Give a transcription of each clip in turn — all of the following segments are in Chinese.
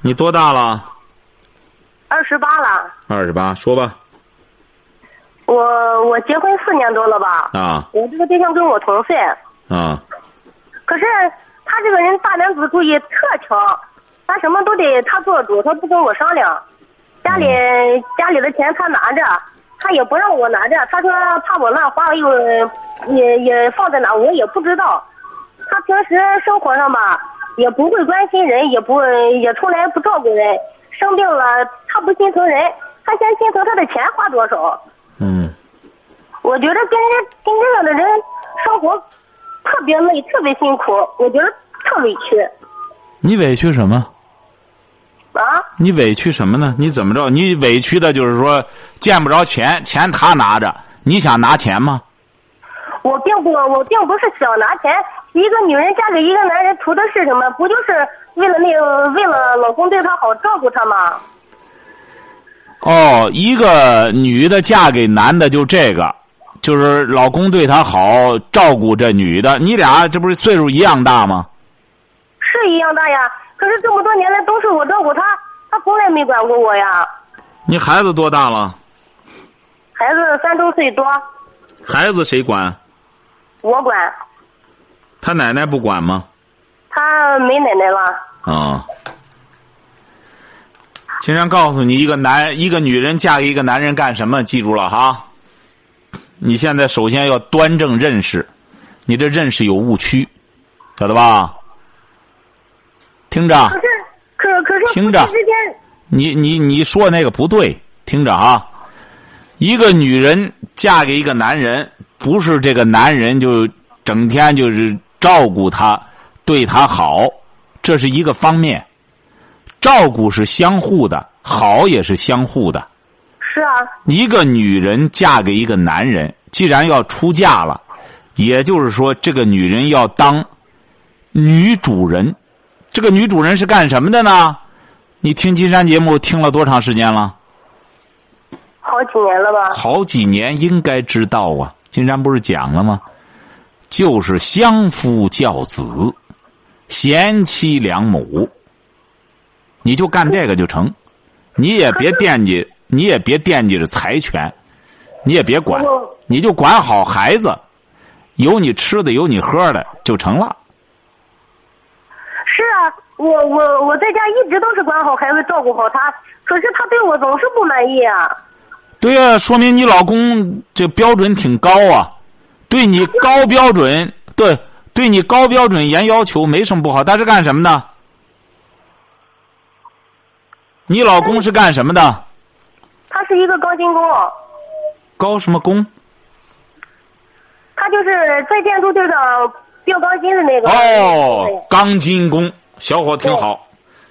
你多大了？二十八了。二十八，说吧。我我结婚四年多了吧？啊。我这个对象跟我同岁。啊。可是他这个人大男子主义特强，他什么都得他做主，他不跟我商量。家里家里的钱他拿着，他也不让我拿着。他说怕我乱花，又也也放在哪我也不知道。他平时生活上吧，也不会关心人，也不也从来不照顾人。生病了，他不心疼人，他先心疼他的钱花多少。嗯。我觉得跟人跟这样的人生活特别累，特别辛苦，我觉得特委屈。你委屈什么？啊？你委屈什么呢？你怎么着？你委屈的就是说见不着钱，钱他拿着，你想拿钱吗？我并不，我并不是想拿钱。一个女人嫁给一个男人，图的是什么？不就是为了那个，为了老公对她好，照顾她吗？哦，一个女的嫁给男的就这个，就是老公对她好，照顾这女的。你俩这不是岁数一样大吗？是一样大呀，可是这么多年来都是我照顾她，她从来没管过我呀。你孩子多大了？孩子三周岁多。孩子谁管？我管。他奶奶不管吗？他没奶奶了。啊。经常告诉你，一个男一个女人嫁给一个男人干什么？记住了哈。你现在首先要端正认识，你这认识有误区，晓得吧？听着。可是，可可是，听着。你你你说那个不对，听着啊。一个女人嫁给一个男人，不是这个男人就整天就是照顾他，对他好，这是一个方面。照顾是相互的，好也是相互的。是啊。一个女人嫁给一个男人，既然要出嫁了，也就是说，这个女人要当女主人。这个女主人是干什么的呢？你听金山节目听了多长时间了？好几年了吧？好几年应该知道啊！金山不是讲了吗？就是相夫教子，贤妻良母。你就干这个就成，你也别惦记，你也别惦记着财权，你也别管，你就管好孩子，有你吃的，有你喝的就成了。是啊，我我我在家一直都是管好孩子，照顾好他，可是他对我总是不满意啊。对呀，说明你老公这标准挺高啊，对你高标准，对，对你高标准严要求没什么不好。他是干什么的？你老公是干什么的？他是一个钢筋工。高什么工？他就是在建筑队上吊钢筋的那个。哦，钢筋工，小伙挺好。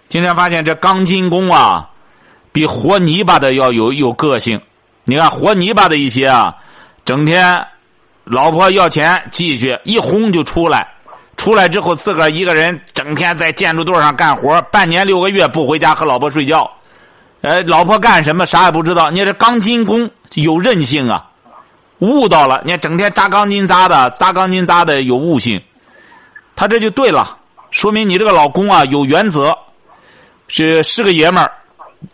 今天发现这钢筋工啊，比和泥巴的要有有个性。你看和泥巴的一些啊，整天老婆要钱继续一轰就出来，出来之后自个儿一个人整天在建筑队上干活，半年六个月不回家和老婆睡觉。呃，老婆干什么啥也不知道。你这钢筋工有韧性啊，悟到了。你整天扎钢筋扎的，扎钢筋扎的有悟性，他这就对了，说明你这个老公啊有原则，是是个爷们儿，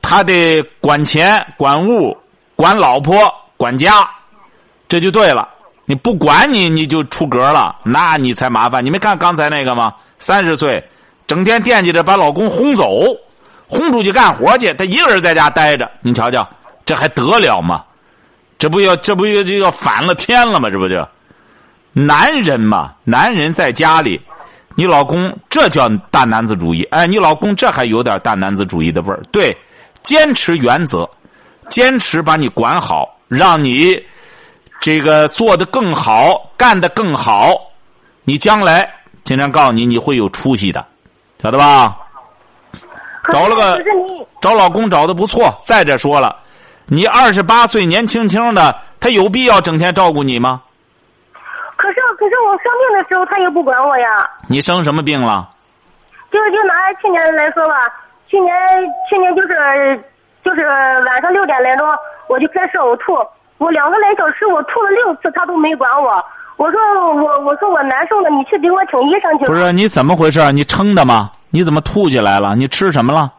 他得管钱管物。管老婆管家，这就对了。你不管你，你就出格了，那你才麻烦。你没看刚才那个吗？三十岁，整天惦记着把老公轰走，轰出去干活去，他一个人在家待着。你瞧瞧，这还得了吗？这不要，这不要就要反了天了吗？这不就男人嘛？男人在家里，你老公这叫大男子主义。哎，你老公这还有点大男子主义的味儿。对，坚持原则。坚持把你管好，让你这个做的更好，干的更好，你将来经常告诉你你会有出息的，晓得吧？找了个找老公找的不错。再者说了，你二十八岁年轻轻的，他有必要整天照顾你吗？可是可是我生病的时候他也不管我呀。你生什么病了？就就拿去年来说吧，去年去年就是就是晚上六点来钟我就开始呕吐，我两个来小时我吐了六次，他都没管我。我说我我说我难受了，你去给我请医生去。不是你怎么回事？你撑的吗？你怎么吐起来了？你吃什么了？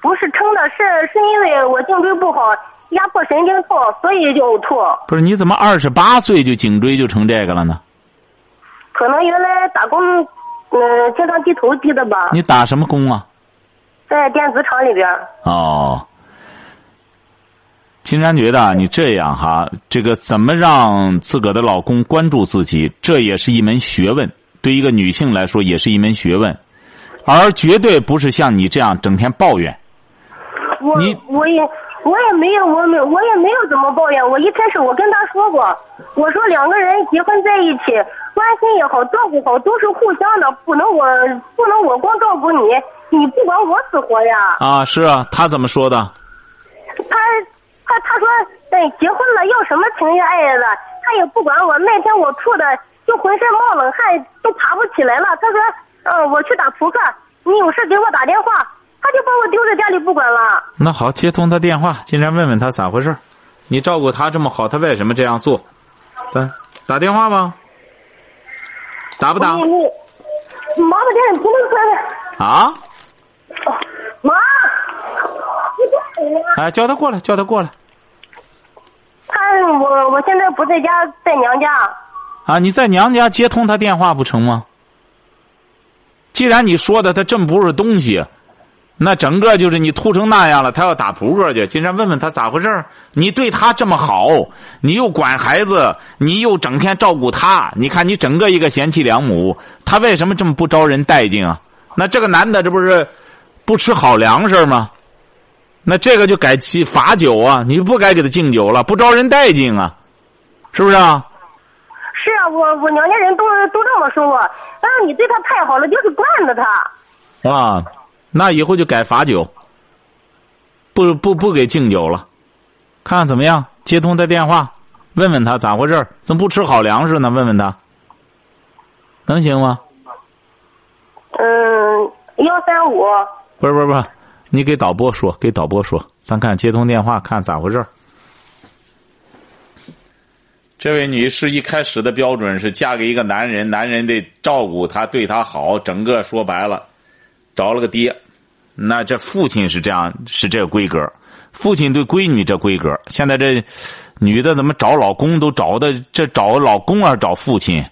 不是撑的，是是因为我颈椎不好，压迫神经痛，所以就呕吐。不是你怎么二十八岁就颈椎就成这个了呢？可能原来打工，嗯、经常低头低的吧，你打什么工啊？在电子厂里边。哦，金山觉得啊，你这样哈，这个怎么让自个的老公关注自己，这也是一门学问。对一个女性来说，也是一门学问，而绝对不是像你这样整天抱怨。我我也我也没有我没我也没有怎么抱怨。我一开始我跟他说过，我说两个人结婚在一起，关心也好，照顾好都是互相的，不能我不能我光照顾你，你不管我死活呀。啊，是啊，他怎么说的？他他他说，哎，结婚了要什么情愿爱的，他也不管我。那天我吐的就浑身冒冷汗，都爬不起来了。他说，嗯、我去打扑克，你有事给我打电话。他就把我丢在家里不管了。那好，接通他电话，进来问问他咋回事儿你照顾他这么好，他为什么这样做？咱打电话吧。打不打你？你妈的天，你不能说啊？妈，你干什么？哎，叫他过来，叫他过来。他我我现在不在家，在娘家。啊，你在娘家接通他电话不成吗？既然你说的他真不是东西，那整个就是你吐成那样了，他要打扑克去。金山问问他咋回事儿你对他这么好，你又管孩子，你又整天照顾他，你看你整个一个贤妻良母，他为什么这么不招人待见啊？那这个男的这不是不吃好粮食吗？那这个就改其罚酒啊！你不该给他敬酒了，不招人待见啊，是不是啊？是啊，我我娘家人都都这么说我。但是你对他太好了，就是惯着他。啊，那以后就改罚酒，不不不给敬酒了，看看怎么样？接通他电话，问问他咋回事怎么不吃好粮食呢？问问他，能行吗？嗯，幺三五。不是不是不是，你给导播说，给导播说，咱看接通电话，看咋回事这位女士一开始的标准是嫁给一个男人，男人得照顾她，对她好，整个说白了，找了个爹。那这父亲是这样，是这个规格。父亲对闺女这规格，现在这女的怎么找老公都找的这找老公啊，找父亲，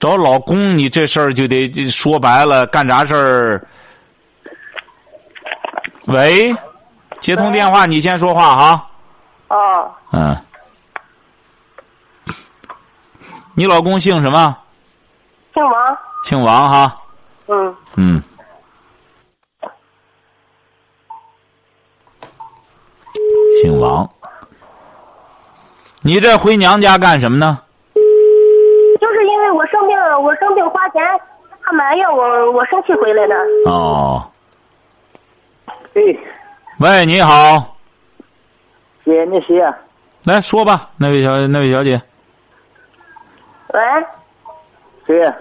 找老公，你这事儿就得说白了，干啥事儿？喂，接通电话，你先说话哈。哦，嗯，你老公姓什么？姓王。姓王哈。嗯，嗯。姓王。你这回娘家干什么呢？就是因为我生病，我生病花钱，他埋怨我，我生气回来的。哦，哎，喂，你好，姐，你谁呀？来说吧，那位小那位小姐，喂，谁呀？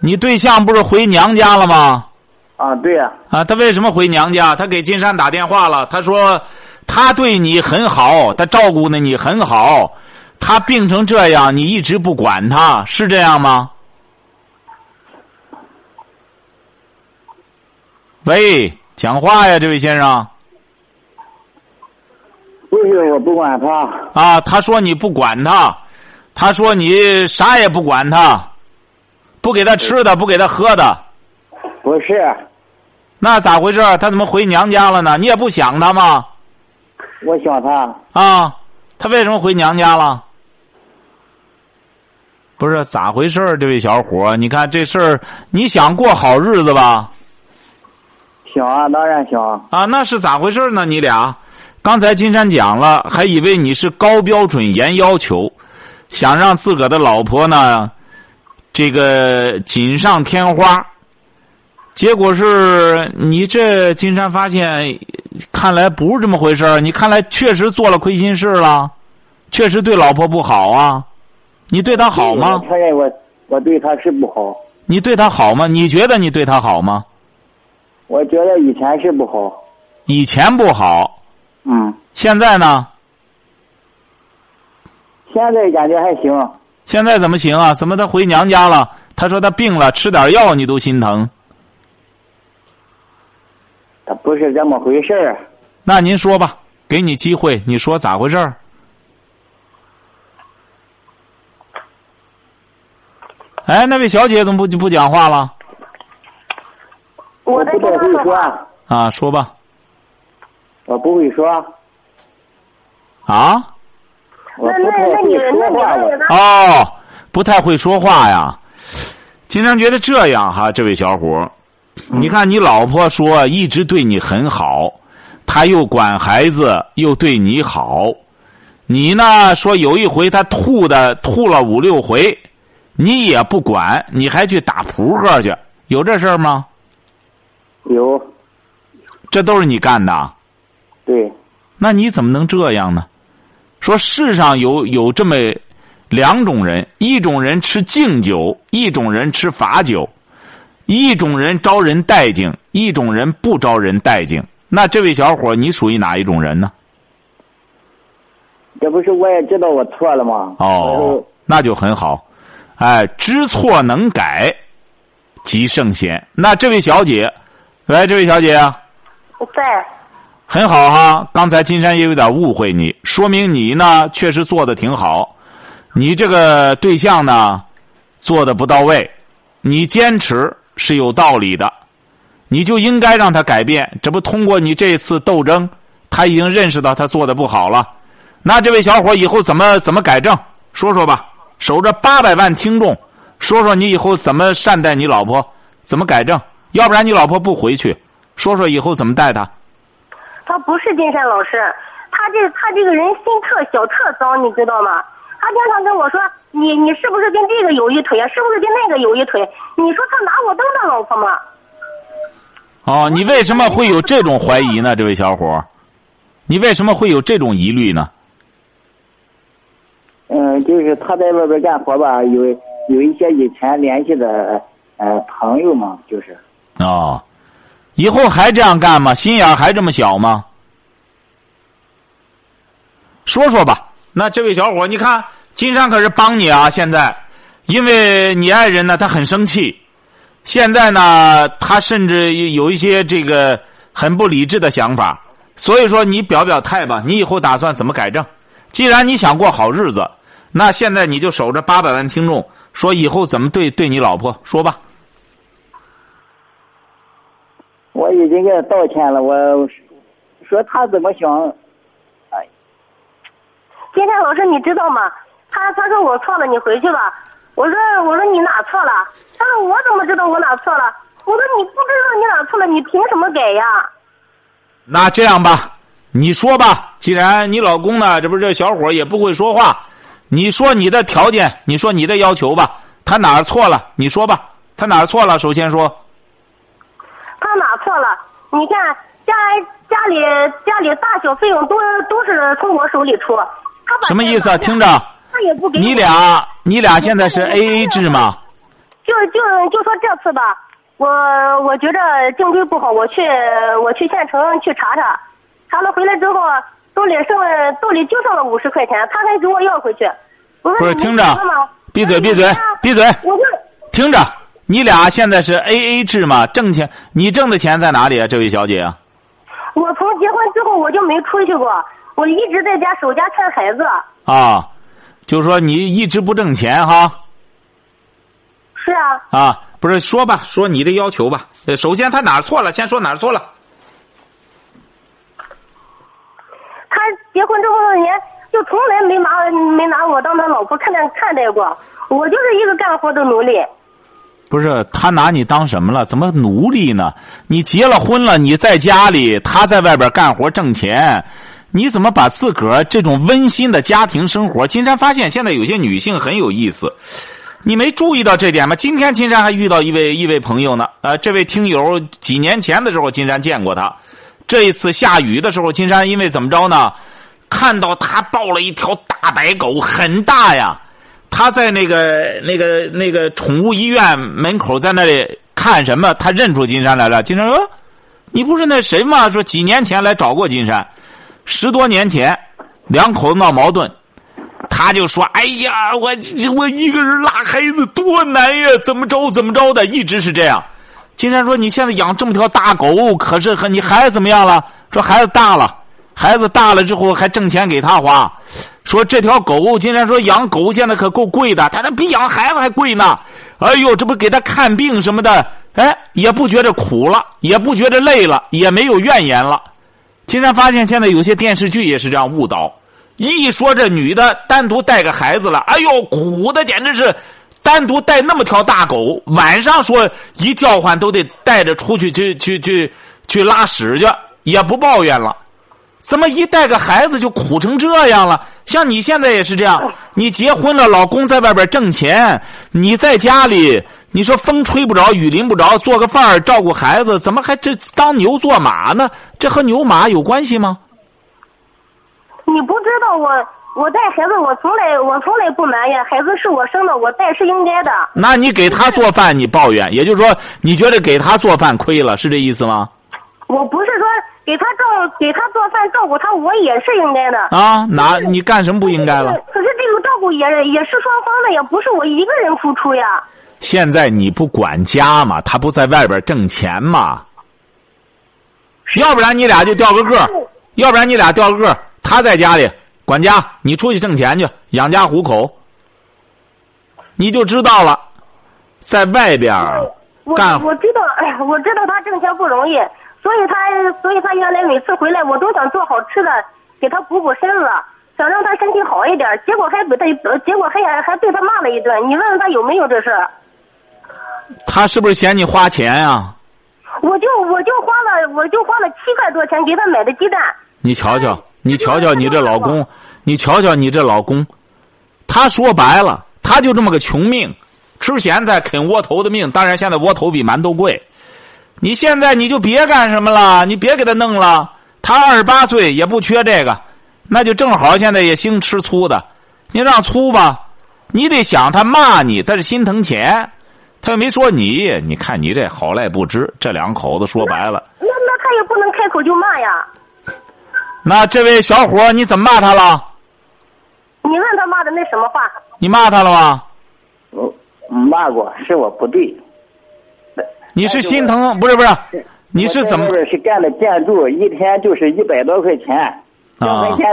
你对象不是回娘家了吗？啊，对呀、啊，他为什么回娘家？他给金山打电话了，他说他对你很好，他照顾的你很好，他病成这样，你一直不管他，是这样吗？喂，讲话呀，这位先生不是我不管他，啊，他说你不管他，他说你啥也不管他，不给他吃的，不给他喝的，不是，那咋回事？他怎么回娘家了呢？你也不想他吗？我想他，啊，他为什么回娘家了？不是咋回事儿？这位小伙儿，你看这事儿，你想过好日子吧？想啊，当然行，啊，啊那是咋回事呢？你俩，刚才金山讲了，还以为你是高标准严要求，想让自个儿的老婆呢，这个锦上添花。结果是你这金山发现，看来不是这么回事儿你看来确实做了亏心事了，确实对老婆不好啊。你对她好吗我？承认我我对她是不好，你对她好吗？你觉得你对她好吗？我觉得以前是不好。以前不好，嗯，现在呢？现在感觉还行。现在怎么行啊？怎么他回娘家了？他说他病了，吃点药你都心疼。他不是这么回事儿。那您说吧，给你机会，你说咋回事儿？哎，那位小姐怎么不不讲话了？我在不太会说啊，说吧。我不会说，啊？我那那那不太会你那你说话。哦，不太会说话呀。经常觉得这样哈，这位小伙儿，你看你老婆说一直对你很好，她又管孩子，又对你好。你呢说有一回她吐的吐了五六回，你也不管，你还去打扑克去，有这事儿吗？有这都是你干的，对，那你怎么能这样呢？说世上有有这么两种人，一种人吃敬酒，一种人吃罚酒，一种人招人待见，一种人不招人待见。那这位小伙，你属于哪一种人呢？这不是我也知道我错了吗？哦，那就很好。哎，知错能改，即圣贤。那这位小姐，来，这位小姐我，在很好哈。刚才金山也有点误会你，说明你呢确实做的挺好。你这个对象呢做的不到位，你坚持是有道理的，你就应该让他改变。这不通过你这次斗争，他已经认识到他做的不好了。那这位小伙以后怎么怎么改正？说说吧。守着八百万听众，说说你以后怎么善待你老婆，怎么改正？要不然你老婆不回去，说说以后怎么带她。他不是金山老师，他这他这个人心特小特脏，你知道吗？他经常跟我说：“你你是不是跟这个有一腿啊？是不是跟那个有一腿？”你说他拿我当他老婆吗？哦，你为什么会有这种怀疑呢？这位小伙，你为什么会有这种疑虑呢？嗯，就是他在外边干活吧，有有一些以前联系的呃朋友嘛，就是哦，以后还这样干吗？心眼还这么小吗？说说吧。那这位小伙，你看金山可是帮你啊！现在，因为你爱人呢，他很生气，现在呢，他甚至有一些这个很不理智的想法，所以说你表表态吧，你以后打算怎么改正？既然你想过好日子，那现在你就守着八百万听众，说以后怎么对对你老婆说吧。我已经给他道歉了。我说他怎么想，哎，今天老师，你知道吗？他他说我错了，你回去吧。我说我说你哪错了？他说我怎么知道我哪错了？我说你不知道你哪错了，你凭什么改呀？那这样吧，你说吧。既然你老公呢，这不是这小伙也不会说话，你说你的条件，你说你的要求吧。他哪儿错了？你说吧。他哪儿错了？首先说，他哪错了？你看家家里家里大小费用都都是从我手里出。他把什么意思啊？听着，他也不给你俩你俩现在是 A A 制吗？就就就说这次吧，我我觉着颈椎不好，我去我去县城去查查，查了回来之后，兜里剩了兜里就剩了五十块钱，他还给我要回去。不是听着闭嘴闭嘴闭嘴我就听着，你俩现在是 A A 制吗？挣钱，你挣的钱在哪里啊？这位小姐啊？我从结婚之后我就没出去过，我一直在家守家看孩子。啊，就是说你一直不挣钱哈。是啊，啊，不是说吧，说你的要求吧。呃，首先他哪儿错了？先说哪儿错了。他结婚这么多年，就从来没拿没拿我当他老婆看待看待过。我就是一个干活的奴隶。不是他拿你当什么了？怎么奴隶呢？你结了婚了，你在家里，他在外边干活挣钱，你怎么把自个儿这种温馨的家庭生活？金山发现现在有些女性很有意思，你没注意到这点吗？今天金山还遇到一位一位朋友呢。呃，这位听友几年前的时候，金山见过他。这一次下雨的时候，金山因为怎么着呢？看到他抱了一条大白狗，很大呀。他在那个那个那个宠物医院门口在那里看什么？他认出金山来了。金山说：“你不是那谁吗？说几年前来找过金山，十多年前两口子闹矛盾。”他就说：“哎呀，我我一个人拉孩子多难呀，怎么着怎么着的，一直是这样。”金山说：“你现在养这么条大狗，可是和你孩子怎么样了？说孩子大了，孩子大了之后还挣钱给他花。说这条狗，竟然说养狗现在可够贵的，他说比养孩子还贵呢。哎呦，这不给他看病什么的，哎，也不觉得苦了，也不觉得累了，也没有怨言了。竟然发现现在有些电视剧也是这样误导。”一说这女的单独带个孩子了，哎呦，苦的简直是，单独带那么条大狗，晚上说一叫唤都得带着出去去去去去拉屎去，也不抱怨了。怎么一带个孩子就苦成这样了？像你现在也是这样，你结婚了，老公在外边挣钱，你在家里，你说风吹不着，雨淋不着，做个饭照顾孩子，怎么还这当牛做马呢？这和牛马有关系吗？你不知道我我带孩子，我从来我从来不埋怨，孩子是我生的，我带是应该的。那你给他做饭，你抱怨，也就是说，你觉得给他做饭亏了，是这意思吗？我不是说给他照给他做饭照顾他，我也是应该的。啊，哪你干什么不应该了？可是这个照顾也也是双方的呀，不是我一个人付出呀。现在你不管家嘛，他不在外边挣钱嘛？要不然你俩就掉个个，要不然你俩掉个个。他在家里管家，你出去挣钱去养家糊口，你就知道了，在外边干。我知道，我知道他挣钱不容易，所以他，所以他原来每次回来，我都想做好吃的给他补补身子，想让他身体好一点。结果还被他，结果还还被他骂了一顿。你问问他有没有这事？他是不是嫌你花钱呀？我就我就花了，我就花了七块多钱给他买的鸡蛋。你瞧瞧。你瞧瞧你这老公，你瞧瞧你这老公，他说白了，他就这么个穷命，吃咸菜啃窝头的命。当然，现在窝头比馒头贵。你现在你就别干什么了，你别给他弄了。他二十八岁也不缺这个，那就正好现在也兴吃粗的。你让粗吧，你得想他骂你，他是心疼钱，他又没说你。你看你这好赖不知，这两口子说白了，那那他也不能开口就骂呀。那这位小伙，你怎么骂他了？你问他骂的那什么话？你骂他了吗？我骂过，是我不对。你是心疼不是不是？你是怎么？是干的建筑，一天就是一百多块钱，挣钱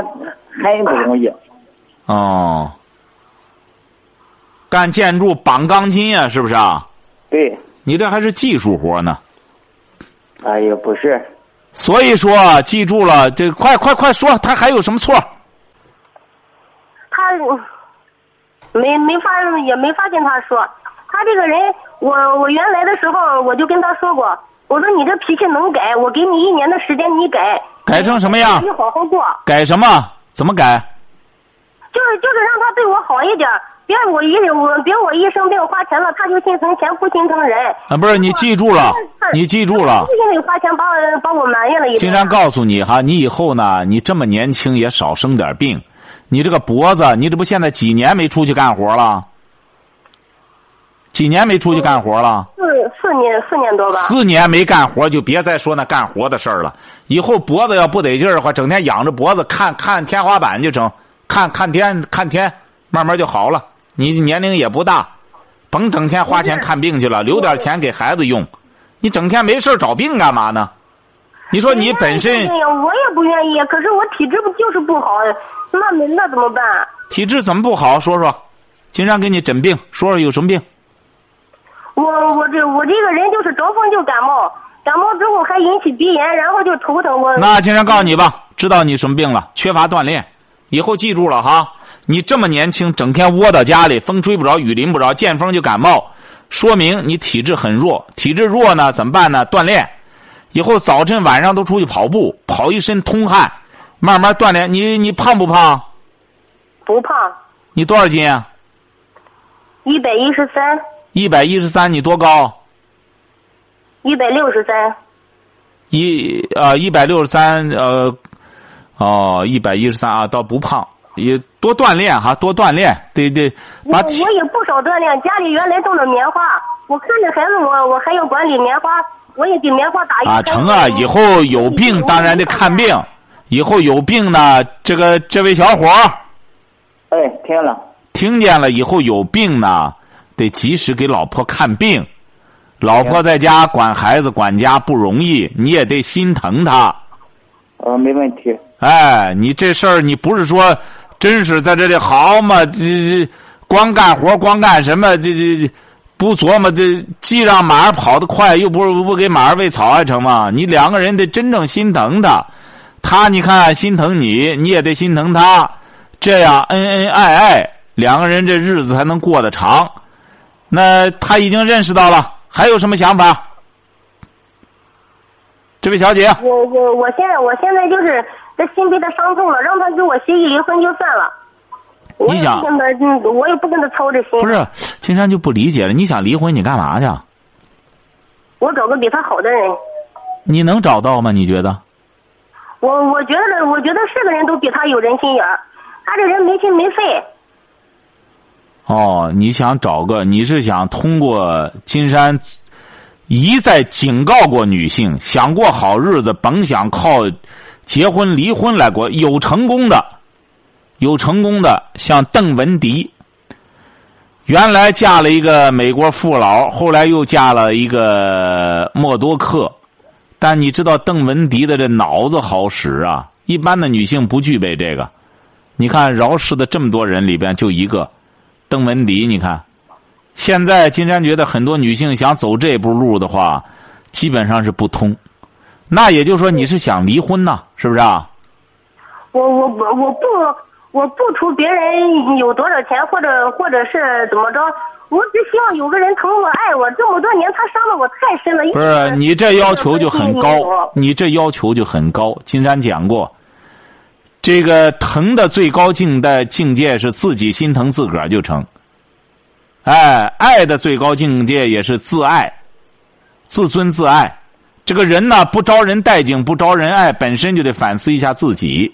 很不容易。哦，干建筑绑钢筋呀，是不是啊？对。你这还是技术活呢。哎呀，不是。所以说，记住了，这快快快说，他还有什么错？他没没法也没法跟他说，他这个人，我我原来的时候我就跟他说过，我说你这脾气能改，我给你一年的时间，你改。改成什么样？你好好过。改什么？怎么改？就是就是让他对我好一点。别我一我别我一生病花钱了，他就心疼钱不心疼人啊！不是你记住了，你记住了。因为花钱把我把我埋怨了一经常告诉你哈，你以后呢，你这么年轻也少生点病。你这个脖子，你这不现在几年没出去干活了？几年没出去干活了？四四年四年多吧。四年没干活，就别再说那干活的事儿了。以后脖子要不得劲儿的话，整天仰着脖子看看天花板就成，看看天看天，慢慢就好了。你年龄也不大，甭整天花钱看病去了，留点钱给孩子用。你整天没事找病干嘛呢？你说你本身，我也不愿意，可是我体质不就是不好？那那怎么办？体质怎么不好？说说，经常给你诊病，说说有什么病？我我这我这个人就是着风就感冒，感冒之后还引起鼻炎，然后就头疼。我那经常告诉你吧，知道你什么病了？缺乏锻炼，以后记住了哈。你这么年轻，整天窝到家里，风吹不着，雨淋不着，见风就感冒，说明你体质很弱。体质弱呢，怎么办呢？锻炼，以后早晨晚上都出去跑步，跑一身通汗，慢慢锻炼。你你胖不胖？不胖。你多少斤啊？一百一十三，一百一十三，你多高？一百六十三，一啊，一百六十三，呃，哦，一百一十三啊，倒不胖，也多锻炼哈，多锻炼，对对，我把体我也不少锻炼，家里原来种的棉花，我看着孩子我我还要管理棉花，我也给棉花打药。啊成啊，以后有病当然得看病，以后有病呢，这个这位小伙儿哎，听了，听见了，以后有病呢，得及时给老婆看病，老婆在家管孩子管家不容易，你也得心疼她。呃，没问题。哎，你这事儿你不是说，真是在这里好嘛？这这光干活光干什么？这这这不琢磨这，既让马儿跑得快，又不是不给马儿喂草还成吗？你两个人得真正心疼他，他你看心疼你，你也得心疼他，这样恩恩爱爱，两个人这日子才能过得长。那他已经认识到了，还有什么想法？这位小姐，我我我现在我现在就是这心被他伤痛了，让他跟我协议离婚就算了。你想我也不跟他操这心。不是，青山就不理解了，你想离婚，你干嘛去？我找个比他好的人。你能找到吗？你觉得？我我觉得，我觉得是个人都比他有人心眼儿。他这人没心没肺。哦，你想找个？你是想通过金山一再警告过女性，想过好日子，甭想靠结婚离婚来过。有成功的，有成功的，像邓文迪，原来嫁了一个美国富佬，后来又嫁了一个默多克。但你知道邓文迪的这脑子好使啊，一般的女性不具备这个。你看饶氏的这么多人里边，就一个邓文迪。你看，现在金山觉得很多女性想走这步路的话，基本上是不通。那也就是说，你是想离婚呐？是不是啊？我我我我不我不图别人有多少钱，或者或者是怎么着，我只希望有个人疼我爱我。这么多年，他伤的我太深了。不是你这要求就很高，你这要求就很高。金山讲过，这个疼的最高境的境界是自己心疼自个儿就成。哎，爱的最高境界也是自爱，自尊自爱。这个人呢，不招人待见，不招人爱，本身就得反思一下自己。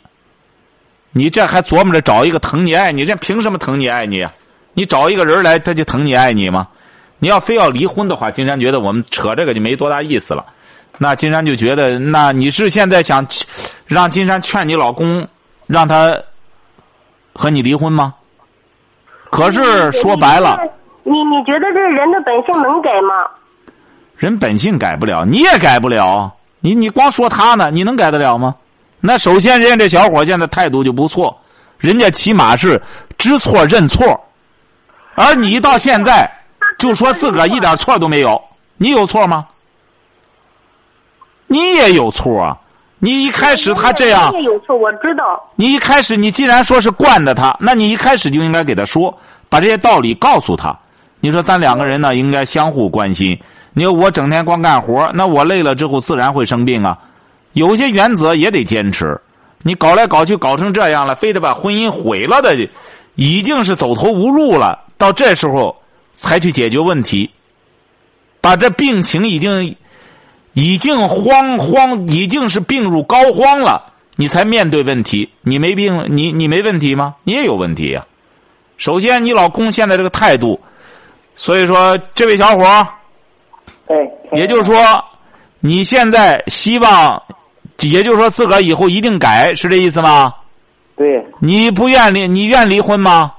你这还琢磨着找一个疼你爱你，人凭什么疼你爱你啊？你找一个人来，他就疼你爱你吗？你要非要离婚的话，金山觉得我们扯这个就没多大意思了。那金山就觉得，那你是现在想让金山劝你老公让他和你离婚吗？可是说白了，你你觉得这人的本性能改吗？人本性改不了，你也改不了。你你光说他呢，你能改得了吗？那首先，人家这小伙现在态度就不错，人家起码是知错认错，而你到现在就说自个儿一点错都没有，你有错吗？你也有错啊！你一开始他这样，也有错，我知道。你一开始你既然说是惯着他，那你一开始就应该给他说，把这些道理告诉他。你说咱两个人呢，应该相互关心。你说我整天光干活，那我累了之后自然会生病啊。有些原则也得坚持。你搞来搞去搞成这样了，非得把婚姻毁了的，已经是走投无路了。到这时候才去解决问题，把这病情已经已经慌慌，已经是病入膏肓了，你才面对问题。你没病，你你没问题吗？你也有问题呀、首先，你老公现在这个态度，所以说，这位小伙儿，哎，也就是说，你现在希望，也就是说自个儿以后一定改，是这意思吗？对，你不愿离，你愿离婚吗？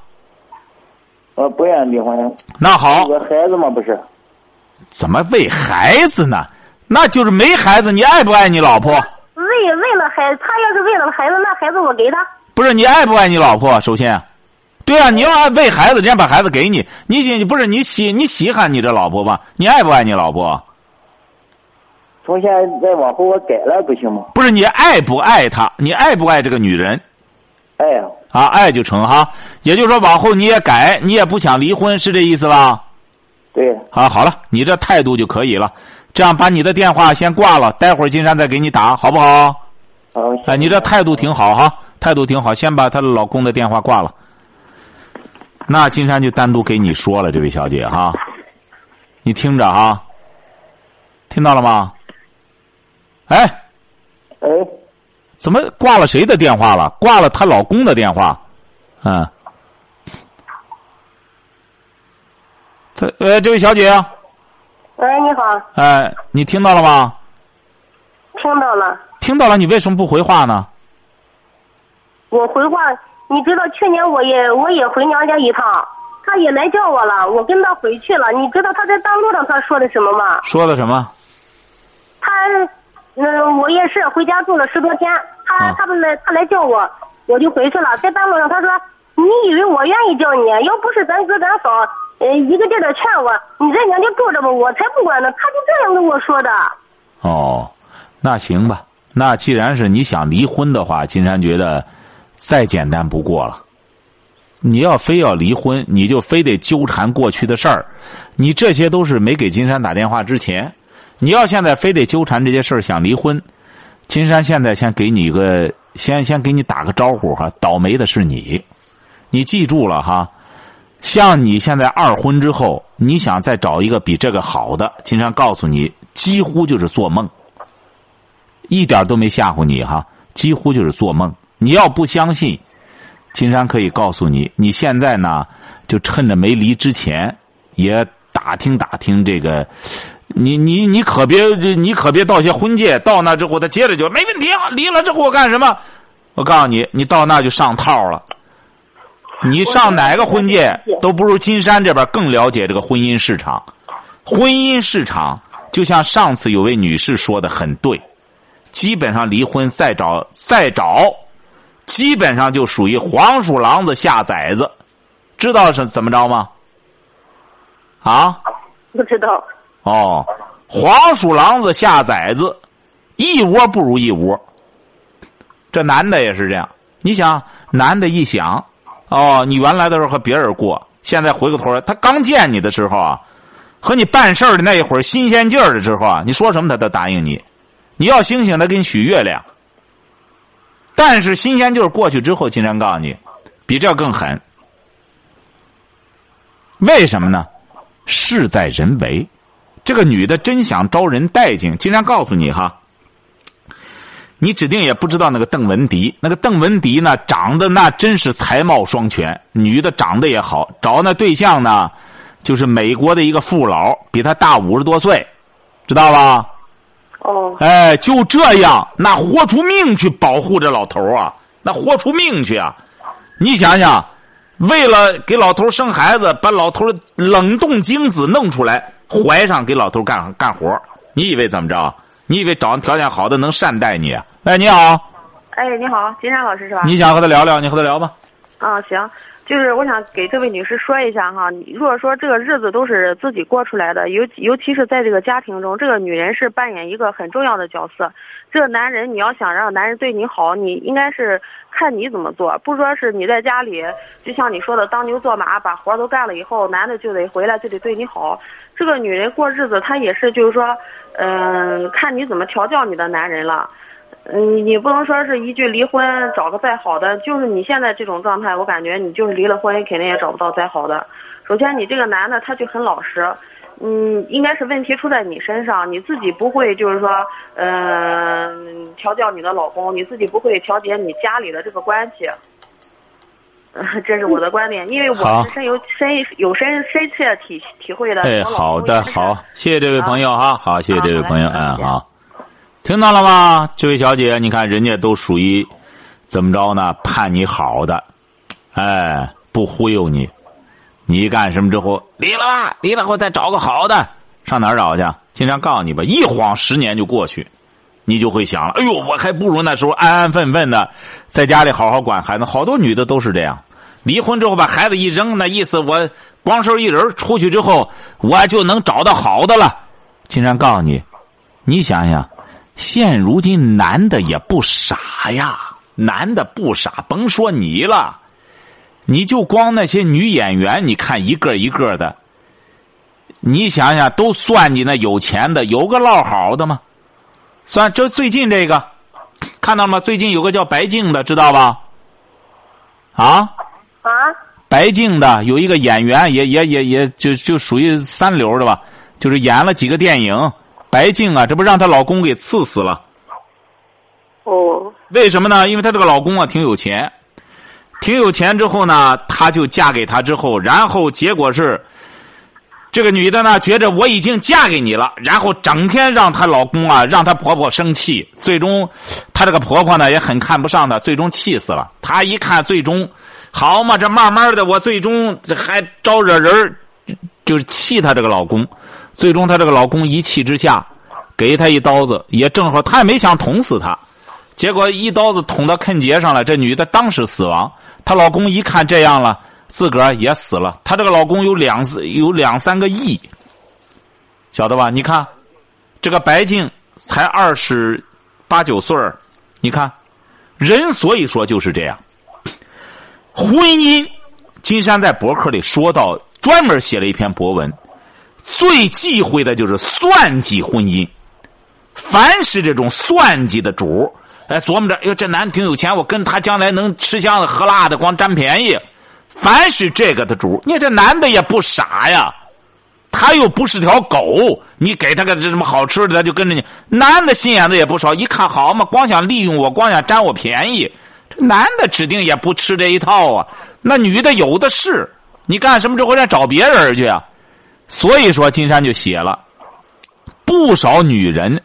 我不愿离婚。那好孩子嘛，不是？怎么为孩子呢？那就是没孩子，你爱不爱你老婆？为为了孩子，他要是为了孩子，那孩子我给他。不是你爱不爱你老婆？首先，对啊，你要爱为孩子，人家把孩子给你，你你不是你稀你稀罕你这老婆吧？你爱不爱你老婆？从现在往后我改了不行吗？不是你爱不爱她？你爱不爱这个女人？爱呀，啊，爱就成哈。也就是说，往后你也改，你也不想离婚，是这意思吧？对，啊，好了，你这态度就可以了。这样把你的电话先挂了，待会儿金山再给你打，好不好？好。哎，你这态度挺好哈，态度挺好。先把她的老公的电话挂了。那金山就单独给你说了，这位小姐哈，你听着哈，听到了吗？哎，哎，怎么挂了谁的电话了？挂了她老公的电话，嗯。她呃，这位小姐，喂，你好，哎，你听到了吗？听到了。听到了，你为什么不回话呢？我回话，你知道去年我也我也回娘家一趟，他也来叫我了，我跟他回去了。你知道他在大路上他说的什么吗？说的什么？他，嗯，我也是回家住了十多天，他啊他们来他来叫我，我就回去了。在大路上他说，你以为我愿意叫你？要不是咱哥咱嫂，呃，一个劲的劝我，你在娘家住着吧，我才不管呢。他就这样跟我说的。哦，那行吧。那既然是你想离婚的话，金山觉得再简单不过了。你要非要离婚，你就非得纠缠过去的事儿。你这些都是没给金山打电话之前。你要现在非得纠缠这些事儿想离婚，金山现在先给你一个，先先给你打个招呼哈。倒霉的是你，你记住了哈。像你现在二婚之后，你想再找一个比这个好的，金山告诉你，几乎就是做梦。一点都没吓唬你哈，几乎就是做梦。你要不相信，金山可以告诉你，你现在呢，就趁着没离之前，也打听打听这个。你你你可别你可别到些婚介，到那之后他接着就没问题啊，离了之后我干什么？我告诉你，你到那就上套了。你上哪个婚介都不如金山这边更了解这个婚姻市场。婚姻市场就像上次有位女士说的很对。基本上离婚再找再找，基本上就属于黄鼠狼子下崽子，知道是怎么着吗？啊？不知道。哦，黄鼠狼子下崽子，一窝不如一窝。这男的也是这样，你想，男的一想，哦，你原来的时候和别人过，现在回过头来，他刚见你的时候啊，和你办事的那一会儿新鲜劲儿的时候啊，你说什么他都答应你。你要星星，他给你许月亮。但是新鲜劲儿过去之后，金山告诉你，比这更狠。为什么呢？事在人为。这个女的真想招人待见，金山告诉你哈，你指定也不知道那个邓文迪。那个邓文迪呢，长得那真是才貌双全，女的长得也好，找那对象呢，就是美国的一个富老，比他大五十多岁，知道吧？哦，哎，就这样，那豁出命去保护这老头啊，那豁出命去啊！你想想，为了给老头生孩子，把老头冷冻精子弄出来，怀上给老头干干活，你以为怎么着？你以为找条件好的能善待你？哎，你好，哎，你好，金山老师是吧？你想和他聊聊，你和他聊吧。啊，行，就是我想给这位女士说一下哈，你如果说这个日子都是自己过出来的，尤尤其是在这个家庭中，这个女人是扮演一个很重要的角色。这个男人，你要想让男人对你好，你应该是看你怎么做，不说是你在家里，就像你说的当牛做马，把活都干了以后，男的就得回来就得对你好。这个女人过日子，她也是就是说，嗯、看你怎么调教你的男人了。嗯，你不能说是一句离婚找个再好的，就是你现在这种状态，我感觉你就是离了婚肯定也找不到再好的。首先，你这个男的他就很老实，嗯，应该是问题出在你身上，你自己不会就是说，嗯、调教你的老公，你自己不会调节你家里的这个关系。呃 这是我的观点，因为我是深有深有深深切体体会的。哎，好的，好，谢谢这位朋友哈，好，谢谢这位朋友，嗯，好，听到了吗？这位小姐，你看人家都属于怎么着呢？盼你好的，哎，不忽悠你。你一干什么之后，离了吧，离了后再找个好的，上哪儿找去？经常告诉你吧，一晃十年就过去，你就会想了，哎呦，我还不如那时候安安分分的在家里好好管孩子。好多女的都是这样，离婚之后把孩子一扔，那意思我光剩一人出去之后，我就能找到好的了。经常告诉你，你想想，现如今男的也不傻呀，男的不傻，甭说你了。你就光那些女演员，你看一个一个的，你想想都算计那有钱的，有个落好的吗？算这最近这个，看到吗？最近有个叫白静的，知道吧？啊，啊，白静的，有一个演员也也也也就就属于三流的吧，就是演了几个电影。白静啊，这不让她老公给刺死了？哦，为什么呢？因为她这个老公啊挺有钱，挺有钱之后呢，她就嫁给他之后，然后结果是。这个女的呢，觉着我已经嫁给你了，然后整天让她老公啊，让她婆婆生气。最终，她这个婆婆呢也很看不上她，最终气死了。她一看，最终，好嘛，这慢慢的，我最终这还招惹人就是气她这个老公。最终，她这个老公一气之下，给她一刀子，也正好，她也没想捅死她，结果一刀子捅到坑节上了，这女的当时死亡。她老公一看这样了。自个儿也死了，她这个老公有两有两三个亿，晓得吧？你看，这个白净才二十八九岁你看，人所以说就是这样。婚姻，金山在博客里说到，专门写了一篇博文，最忌讳的就是算计婚姻。凡是这种算计的主哎，琢磨着，哟，这男的挺有钱，我跟他将来能吃香的喝辣的，光占便宜。凡是这个的主，你这男的也不傻呀，他又不是条狗，你给他个这什么好吃的，他就跟着你。男的心眼子也不少，一看好嘛，光想利用我，光想占我便宜。这男的指定也不吃这一套啊。那女的有的是，你干什么之后再找别人去啊？所以说，金山就写了，不少女人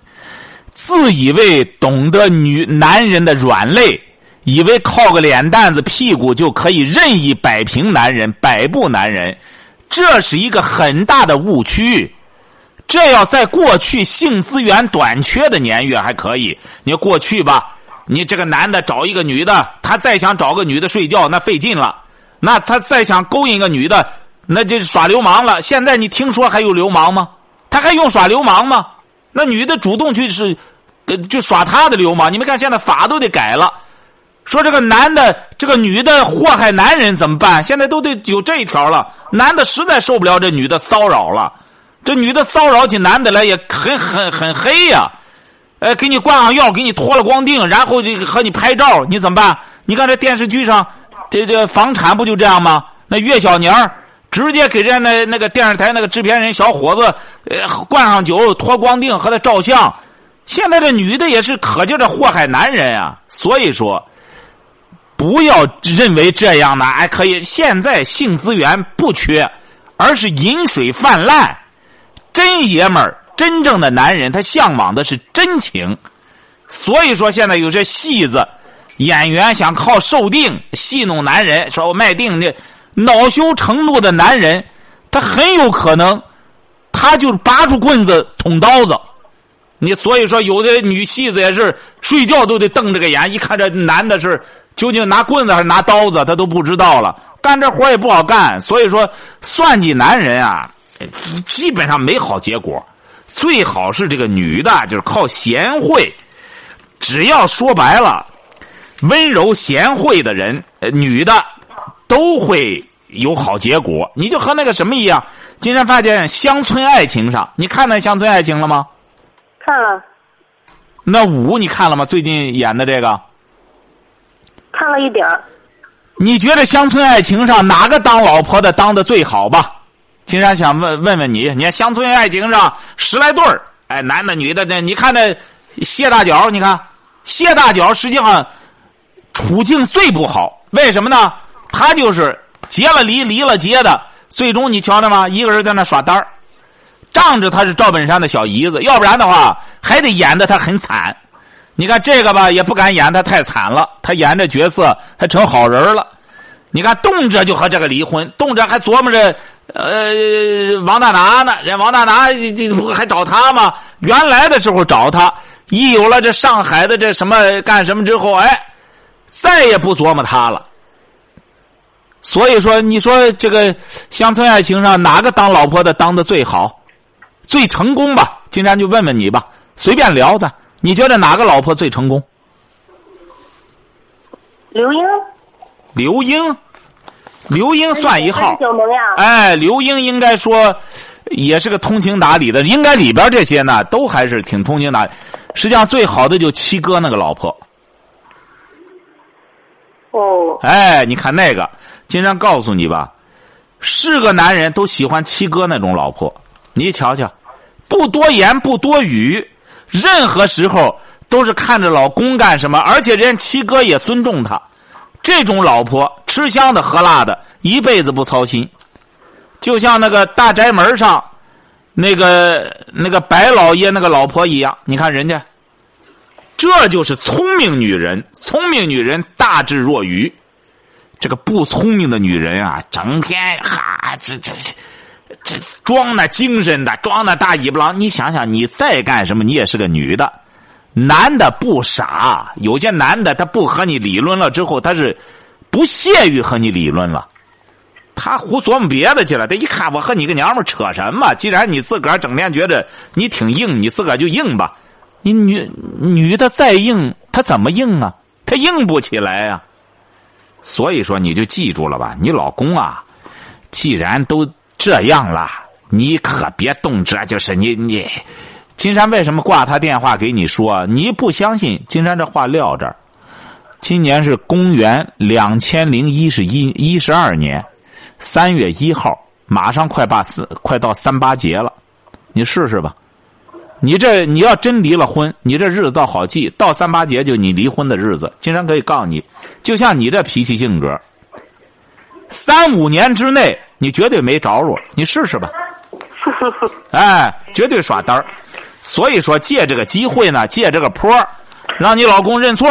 自以为懂得女男人的软肋。以为靠个脸蛋子、屁股就可以任意摆平男人、摆布男人，这是一个很大的误区。这要在过去性资源短缺的年月还可以，你过去吧，你这个男的找一个女的，他再想找个女的睡觉，那费劲了；那他再想勾引个女的，那就耍流氓了。现在你听说还有流氓吗？他还用耍流氓吗？那女的主动去是，就耍他的流氓。你们看，现在法都得改了。说这个男的，这个女的祸害男人怎么办？现在都得有这一条了。男的实在受不了这女的骚扰了，这女的骚扰起男的来也很很很黑呀。呃，给你灌上药，给你脱了光腚，然后就和你拍照，你怎么办？你看这电视剧上，这这房产不就这样吗？那岳小娘直接给人家那那个电视台那个制片人小伙子，呃，灌上酒，脱光腚和他照相。现在这女的也是可劲的祸害男人啊，所以说。不要认为这样呢，哎，可以。现在性资源不缺，而是饮水泛滥。真爷们儿，真正的男人，他向往的是真情。所以说，现在有些戏子演员想靠售定戏弄男人，说我卖定的，恼羞成怒的男人，他很有可能，他就拔出棍子捅刀子。你所以说，有的女戏子也是睡觉都得瞪着个眼，一看这男的是。究竟拿棍子还是拿刀子，他都不知道了。干这活也不好干，所以说算计男人啊，基本上没好结果。最好是这个女的，就是靠贤惠。只要说白了，温柔贤惠的人，女的都会有好结果。你就和那个什么一样，今天发现乡村爱情上，你看那乡村爱情了吗？看了。那五你看了吗？最近演的这个。看了一点你觉得乡村爱情上哪个当老婆的当的最好吧？金山想问问问你，你看乡村爱情上十来对儿，哎，男的女的，你看这谢大脚，你看谢大脚实际上处境最不好，为什么呢？他就是结了离，离了结的，最终你瞧着吗？一个人在那耍单儿，仗着他是赵本山的小姨子，要不然的话还得演的他很惨。你看这个吧，也不敢演他太惨了。他演这角色还成好人了。你看，动辄就和这个离婚，动辄还琢磨着，呃，王大拿呢？人王大拿这不还找他吗？原来的时候找他，一有了这上海的这什么干什么之后，哎，再也不琢磨他了。所以说，你说这个乡村爱情上哪个当老婆的当的最好，最成功吧？金山就问问你吧，随便聊的。你觉得哪个老婆最成功？刘英。刘英，刘英算一号。小萌呀。哎，刘英应该说也是个通情达理的，应该里边这些呢都还是挺通情达理。实际上最好的就七哥那个老婆。哦。哎，你看那个金山告诉你吧，是个男人都喜欢七哥那种老婆。你瞧瞧，不多言不多语，任何时候都是看着老公干什么，而且人家七哥也尊重他。这种老婆吃香的喝辣的，一辈子不操心，就像那个大宅门上那个那个白老爷那个老婆一样。你看人家，这就是聪明女人。聪明女人大智若愚，这个不聪明的女人啊，整天哈这这这这装那精神的，装那大尾巴狼。你想想，你再干什么，你也是个女的。男的不傻，有些男的他不和你理论了之后，他是不屑于和你理论了，他胡琢磨别的去了。这一看我和你个娘们扯什么？既然你自个儿整天觉得你挺硬，你自个儿就硬吧。你女女的再硬，她怎么硬啊？她硬不起来呀。所以说，你就记住了吧，你老公啊，既然都这样了，你可别动辄就是你你。金山为什么挂他电话给你说？你不相信？金山这话撂这儿。今年是公元两千零一十一一十二年三月一号，马上快八四，快到三八节了。你试试吧。你这你要真离了婚，你这日子倒好记。到三八节就你离婚的日子。金山可以告诉你，就像你这脾气性格，三五年之内你绝对没着落。你试试吧。哎，绝对耍单儿。所以说，借这个机会呢，借这个坡，让你老公认错，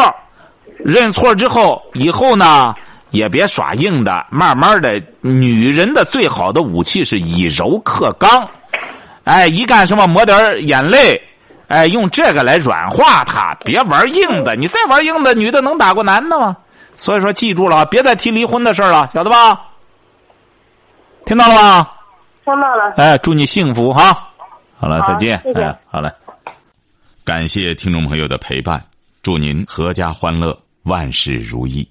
认错之后，以后呢也别耍硬的，慢慢的，女人的最好的武器是以柔克刚，哎，一干什么抹点眼泪，哎，用这个来软化他，别玩硬的，你再玩硬的，女的能打过男的吗？所以说，记住了，别再提离婚的事了，晓得吧？听到了吗？听到了。哎，祝你幸福哈。好了，再见。谢谢哎，好嘞。感谢听众朋友的陪伴，祝您阖家欢乐，万事如意。